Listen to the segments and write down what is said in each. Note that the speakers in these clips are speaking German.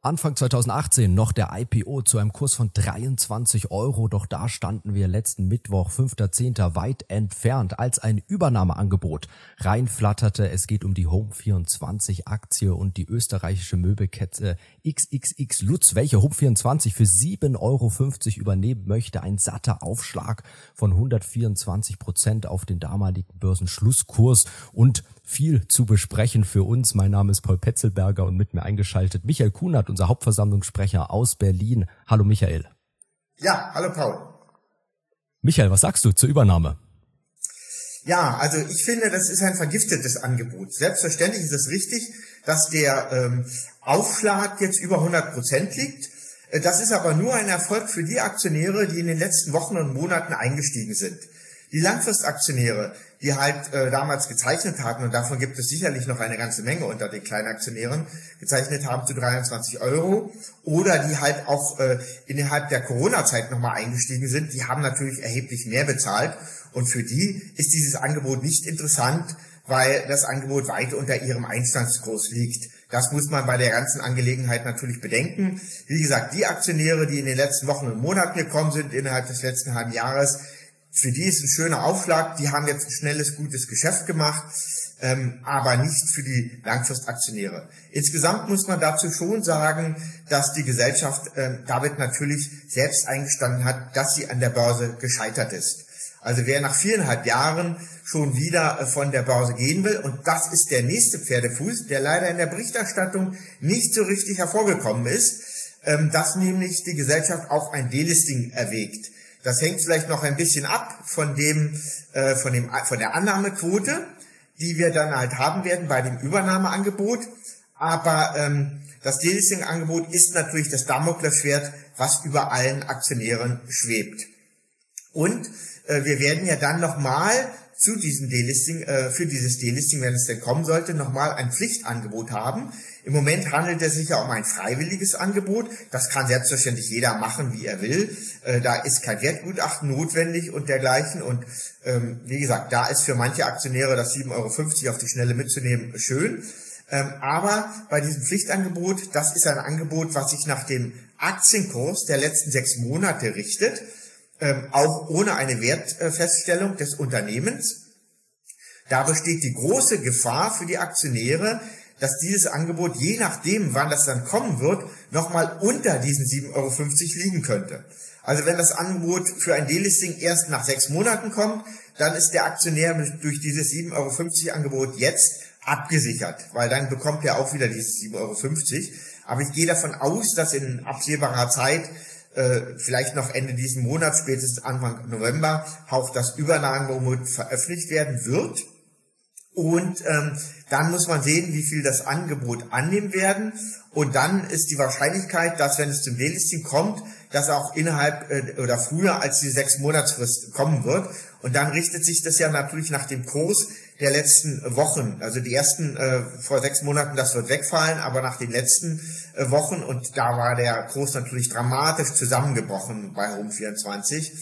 Anfang 2018 noch der IPO zu einem Kurs von 23 Euro, doch da standen wir letzten Mittwoch, 5.10. weit entfernt, als ein Übernahmeangebot reinflatterte. Es geht um die Home24 Aktie und die österreichische Möbelkette XXX Lutz, welche Home24 für 7,50 Euro übernehmen möchte. Ein satter Aufschlag von 124 Prozent auf den damaligen Börsenschlusskurs und viel zu besprechen für uns. Mein Name ist Paul Petzelberger und mit mir eingeschaltet Michael Kunert, unser Hauptversammlungssprecher aus Berlin. Hallo Michael. Ja, hallo Paul. Michael, was sagst du zur Übernahme? Ja, also ich finde, das ist ein vergiftetes Angebot. Selbstverständlich ist es richtig, dass der ähm, Aufschlag jetzt über 100 Prozent liegt. Äh, das ist aber nur ein Erfolg für die Aktionäre, die in den letzten Wochen und Monaten eingestiegen sind. Die Langfristaktionäre, die halt äh, damals gezeichnet hatten, und davon gibt es sicherlich noch eine ganze Menge unter den Kleinaktionären, gezeichnet haben zu 23 Euro, oder die halt auch äh, innerhalb der Corona-Zeit nochmal eingestiegen sind, die haben natürlich erheblich mehr bezahlt. Und für die ist dieses Angebot nicht interessant, weil das Angebot weit unter ihrem Einstandskurs liegt. Das muss man bei der ganzen Angelegenheit natürlich bedenken. Wie gesagt, die Aktionäre, die in den letzten Wochen und Monaten gekommen sind, innerhalb des letzten halben Jahres, für die ist ein schöner Aufschlag, die haben jetzt ein schnelles, gutes Geschäft gemacht, ähm, aber nicht für die Langfristaktionäre. Insgesamt muss man dazu schon sagen, dass die Gesellschaft äh, damit natürlich selbst eingestanden hat, dass sie an der Börse gescheitert ist. Also wer nach viereinhalb Jahren schon wieder äh, von der Börse gehen will, und das ist der nächste Pferdefuß, der leider in der Berichterstattung nicht so richtig hervorgekommen ist, ähm, dass nämlich die Gesellschaft auch ein Delisting erwägt. Das hängt vielleicht noch ein bisschen ab von dem, äh, von dem, von der Annahmequote, die wir dann halt haben werden bei dem Übernahmeangebot. Aber ähm, das Delisting-Angebot ist natürlich das Damoklesschwert, was über allen Aktionären schwebt. Und äh, wir werden ja dann nochmal zu diesem Delisting, äh, für dieses Delisting, wenn es denn kommen sollte, nochmal ein Pflichtangebot haben. Im Moment handelt es sich ja um ein freiwilliges Angebot. Das kann selbstverständlich jeder machen, wie er will. Äh, da ist kein Wertgutachten notwendig und dergleichen. Und ähm, wie gesagt, da ist für manche Aktionäre das 7,50 Euro auf die Schnelle mitzunehmen schön. Ähm, aber bei diesem Pflichtangebot, das ist ein Angebot, was sich nach dem Aktienkurs der letzten sechs Monate richtet ähm, auch ohne eine Wertfeststellung des Unternehmens. Da besteht die große Gefahr für die Aktionäre, dass dieses Angebot, je nachdem, wann das dann kommen wird, nochmal unter diesen 7,50 Euro liegen könnte. Also wenn das Angebot für ein Delisting erst nach sechs Monaten kommt, dann ist der Aktionär durch dieses 7,50 Euro Angebot jetzt abgesichert, weil dann bekommt er auch wieder dieses 7,50 Euro. Aber ich gehe davon aus, dass in absehbarer Zeit äh, vielleicht noch Ende diesen Monats, spätestens Anfang November, auch das Übernahmeangebot veröffentlicht werden wird. Und ähm, dann muss man sehen, wie viel das Angebot annehmen werden. Und dann ist die Wahrscheinlichkeit, dass wenn es zum Delisting kommt, dass auch innerhalb äh, oder früher als die sechs Monatsfrist kommen wird. Und dann richtet sich das ja natürlich nach dem Kurs der letzten Wochen. Also die ersten äh, vor sechs Monaten, das wird wegfallen, aber nach den letzten äh, Wochen und da war der Kurs natürlich dramatisch zusammengebrochen bei Home 24.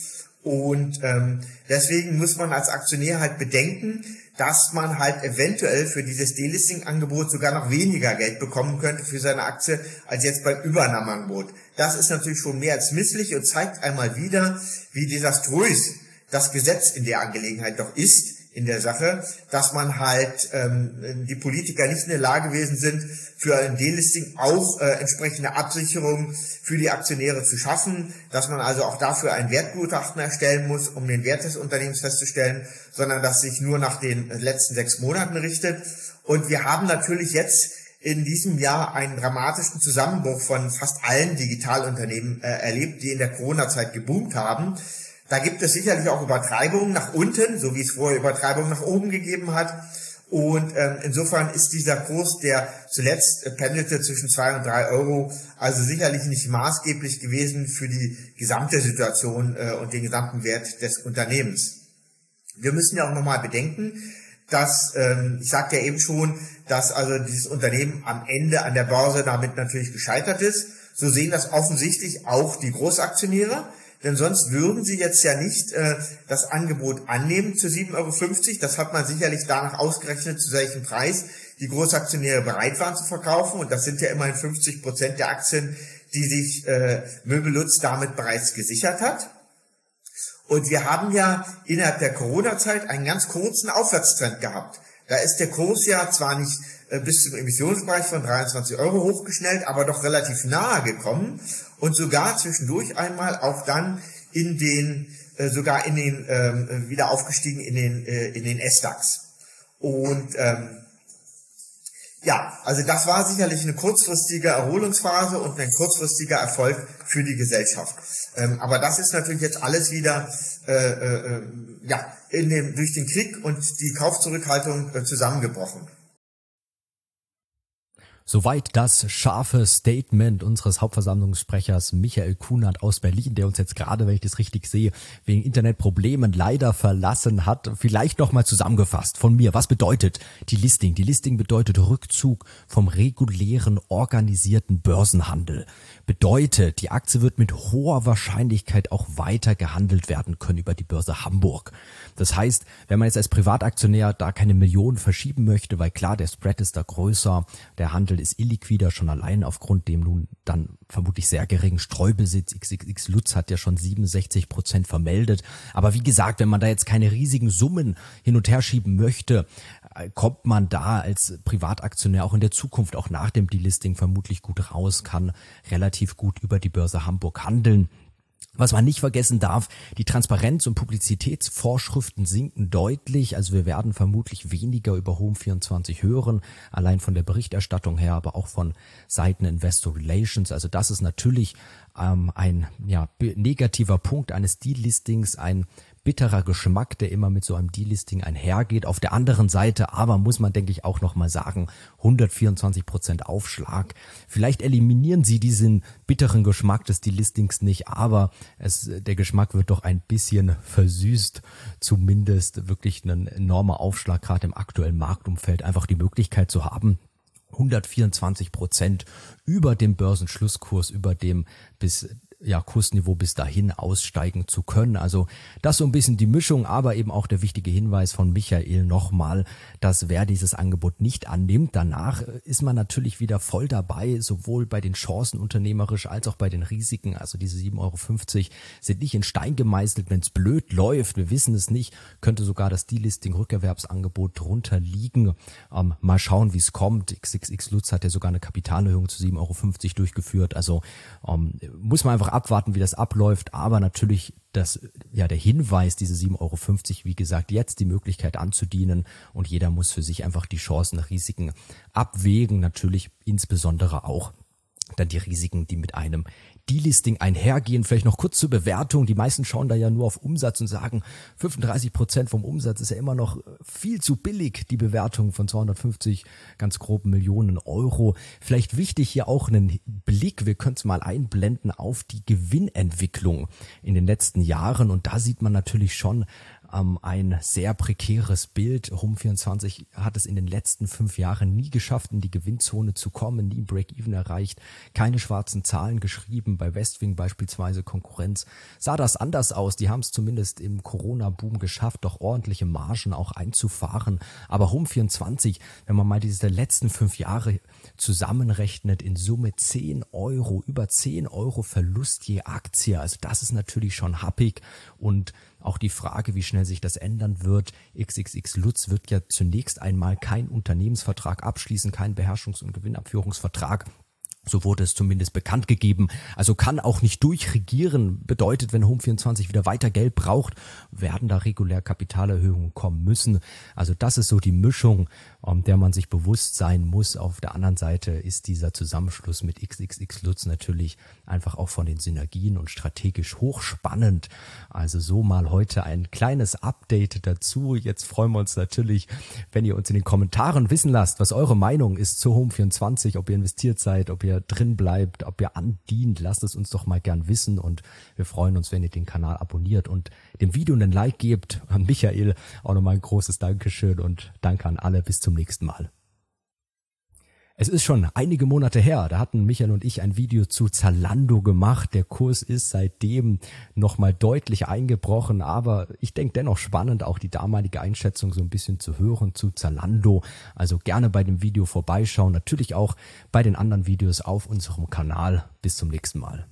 Und ähm, deswegen muss man als Aktionär halt bedenken, dass man halt eventuell für dieses Delisting-Angebot sogar noch weniger Geld bekommen könnte für seine Aktie als jetzt beim Übernahmeangebot. Das ist natürlich schon mehr als misslich und zeigt einmal wieder, wie desaströs das Gesetz in der Angelegenheit doch ist in der Sache, dass man halt ähm, die Politiker nicht in der Lage gewesen sind, für ein Delisting auch äh, entsprechende Absicherung für die Aktionäre zu schaffen, dass man also auch dafür ein Wertgutachten erstellen muss, um den Wert des Unternehmens festzustellen, sondern dass sich nur nach den letzten sechs Monaten richtet. Und wir haben natürlich jetzt in diesem Jahr einen dramatischen Zusammenbruch von fast allen Digitalunternehmen äh, erlebt, die in der Corona-Zeit geboomt haben. Da gibt es sicherlich auch Übertreibungen nach unten, so wie es vorher Übertreibungen nach oben gegeben hat. Und ähm, insofern ist dieser Kurs, der zuletzt äh, pendelte zwischen zwei und drei Euro, also sicherlich nicht maßgeblich gewesen für die gesamte Situation äh, und den gesamten Wert des Unternehmens. Wir müssen ja auch nochmal bedenken, dass, ähm, ich sagte ja eben schon, dass also dieses Unternehmen am Ende an der Börse damit natürlich gescheitert ist. So sehen das offensichtlich auch die Großaktionäre. Denn sonst würden sie jetzt ja nicht äh, das Angebot annehmen zu 7,50 Euro. Das hat man sicherlich danach ausgerechnet, zu welchem Preis die Großaktionäre bereit waren zu verkaufen. Und das sind ja immerhin 50 Prozent der Aktien, die sich äh, Möbelutz damit bereits gesichert hat. Und wir haben ja innerhalb der Corona-Zeit einen ganz kurzen Aufwärtstrend gehabt. Da ist der Kurs ja zwar nicht äh, bis zum Emissionsbereich von 23 Euro hochgeschnellt, aber doch relativ nahe gekommen und sogar zwischendurch einmal auch dann in den, äh, sogar in den, ähm, wieder aufgestiegen in den, äh, in den S-DAX. Und ähm, ja, also das war sicherlich eine kurzfristige Erholungsphase und ein kurzfristiger Erfolg für die Gesellschaft. Ähm, aber das ist natürlich jetzt alles wieder äh, äh, ja, in dem, durch den Krieg und die Kaufzurückhaltung äh, zusammengebrochen. Soweit das scharfe Statement unseres Hauptversammlungssprechers Michael Kunert aus Berlin, der uns jetzt gerade, wenn ich das richtig sehe, wegen Internetproblemen leider verlassen hat. Vielleicht nochmal zusammengefasst von mir. Was bedeutet die Listing? Die Listing bedeutet Rückzug vom regulären organisierten Börsenhandel. Bedeutet, die Aktie wird mit hoher Wahrscheinlichkeit auch weiter gehandelt werden können über die Börse Hamburg. Das heißt, wenn man jetzt als Privataktionär da keine Millionen verschieben möchte, weil klar, der Spread ist da größer, der Handel ist illiquider schon allein aufgrund dem nun dann vermutlich sehr geringen Streubesitz. XXX Lutz hat ja schon 67 Prozent vermeldet. Aber wie gesagt, wenn man da jetzt keine riesigen Summen hin und her schieben möchte, äh, kommt man da als Privataktionär auch in der Zukunft, auch nach dem Delisting vermutlich gut raus, kann relativ gut über die Börse Hamburg handeln. Was man nicht vergessen darf, die Transparenz- und Publizitätsvorschriften sinken deutlich. Also wir werden vermutlich weniger über Home24 hören, allein von der Berichterstattung her, aber auch von Seiten Investor Relations. Also das ist natürlich ähm, ein ja, negativer Punkt eines Deal-Listings, ein bitterer Geschmack, der immer mit so einem Delisting einhergeht. Auf der anderen Seite aber muss man, denke ich, auch nochmal sagen, 124 Prozent Aufschlag. Vielleicht eliminieren sie diesen bitteren Geschmack des Delistings nicht, aber es, der Geschmack wird doch ein bisschen versüßt. Zumindest wirklich ein enormer Aufschlag, gerade im aktuellen Marktumfeld, einfach die Möglichkeit zu haben, 124 Prozent über dem Börsenschlusskurs, über dem bis ja, Kursniveau bis dahin aussteigen zu können. Also das so ein bisschen die Mischung, aber eben auch der wichtige Hinweis von Michael nochmal, dass wer dieses Angebot nicht annimmt, danach ist man natürlich wieder voll dabei, sowohl bei den Chancen unternehmerisch als auch bei den Risiken. Also diese 7,50 Euro sind nicht in Stein gemeißelt, wenn es blöd läuft. Wir wissen es nicht, könnte sogar das Delisting Rückerwerbsangebot drunter liegen. Ähm, mal schauen, wie es kommt. XXX Lutz hat ja sogar eine Kapitalerhöhung zu 7,50 Euro durchgeführt. Also ähm, muss man einfach einfach abwarten, wie das abläuft. Aber natürlich das, ja, der Hinweis, diese 7,50 Euro, wie gesagt, jetzt die Möglichkeit anzudienen und jeder muss für sich einfach die Chancen, Risiken abwägen. Natürlich insbesondere auch dann die Risiken, die mit einem Delisting einhergehen. Vielleicht noch kurz zur Bewertung. Die meisten schauen da ja nur auf Umsatz und sagen, 35 Prozent vom Umsatz ist ja immer noch viel zu billig, die Bewertung von 250 ganz groben Millionen Euro. Vielleicht wichtig hier auch einen Blick, wir können es mal einblenden, auf die Gewinnentwicklung in den letzten Jahren. Und da sieht man natürlich schon, ähm, ein sehr prekäres Bild. Home24 hat es in den letzten fünf Jahren nie geschafft, in die Gewinnzone zu kommen, nie Break-Even erreicht, keine schwarzen Zahlen geschrieben. Bei Westwing beispielsweise Konkurrenz sah das anders aus. Die haben es zumindest im Corona-Boom geschafft, doch ordentliche Margen auch einzufahren. Aber Home24, wenn man mal diese letzten fünf Jahre zusammenrechnet, in Summe 10 Euro, über 10 Euro Verlust je Aktie. Also das ist natürlich schon happig und auch die Frage, wie schnell sich das ändern wird. XXX Lutz wird ja zunächst einmal keinen Unternehmensvertrag abschließen, keinen Beherrschungs- und Gewinnabführungsvertrag. So wurde es zumindest bekannt gegeben. Also kann auch nicht durchregieren. Bedeutet, wenn Home24 wieder weiter Geld braucht, werden da regulär Kapitalerhöhungen kommen müssen. Also das ist so die Mischung, um der man sich bewusst sein muss. Auf der anderen Seite ist dieser Zusammenschluss mit XXX Lutz natürlich einfach auch von den Synergien und strategisch hochspannend. Also so mal heute ein kleines Update dazu. Jetzt freuen wir uns natürlich, wenn ihr uns in den Kommentaren wissen lasst, was eure Meinung ist zu Home24, ob ihr investiert seid, ob ihr drin bleibt, ob ihr andient, lasst es uns doch mal gern wissen und wir freuen uns, wenn ihr den Kanal abonniert und dem Video einen Like gebt. An Michael auch nochmal ein großes Dankeschön und danke an alle. Bis zum nächsten Mal. Es ist schon einige Monate her, da hatten Michael und ich ein Video zu Zalando gemacht. Der Kurs ist seitdem nochmal deutlich eingebrochen, aber ich denke dennoch spannend, auch die damalige Einschätzung so ein bisschen zu hören zu Zalando. Also gerne bei dem Video vorbeischauen, natürlich auch bei den anderen Videos auf unserem Kanal. Bis zum nächsten Mal.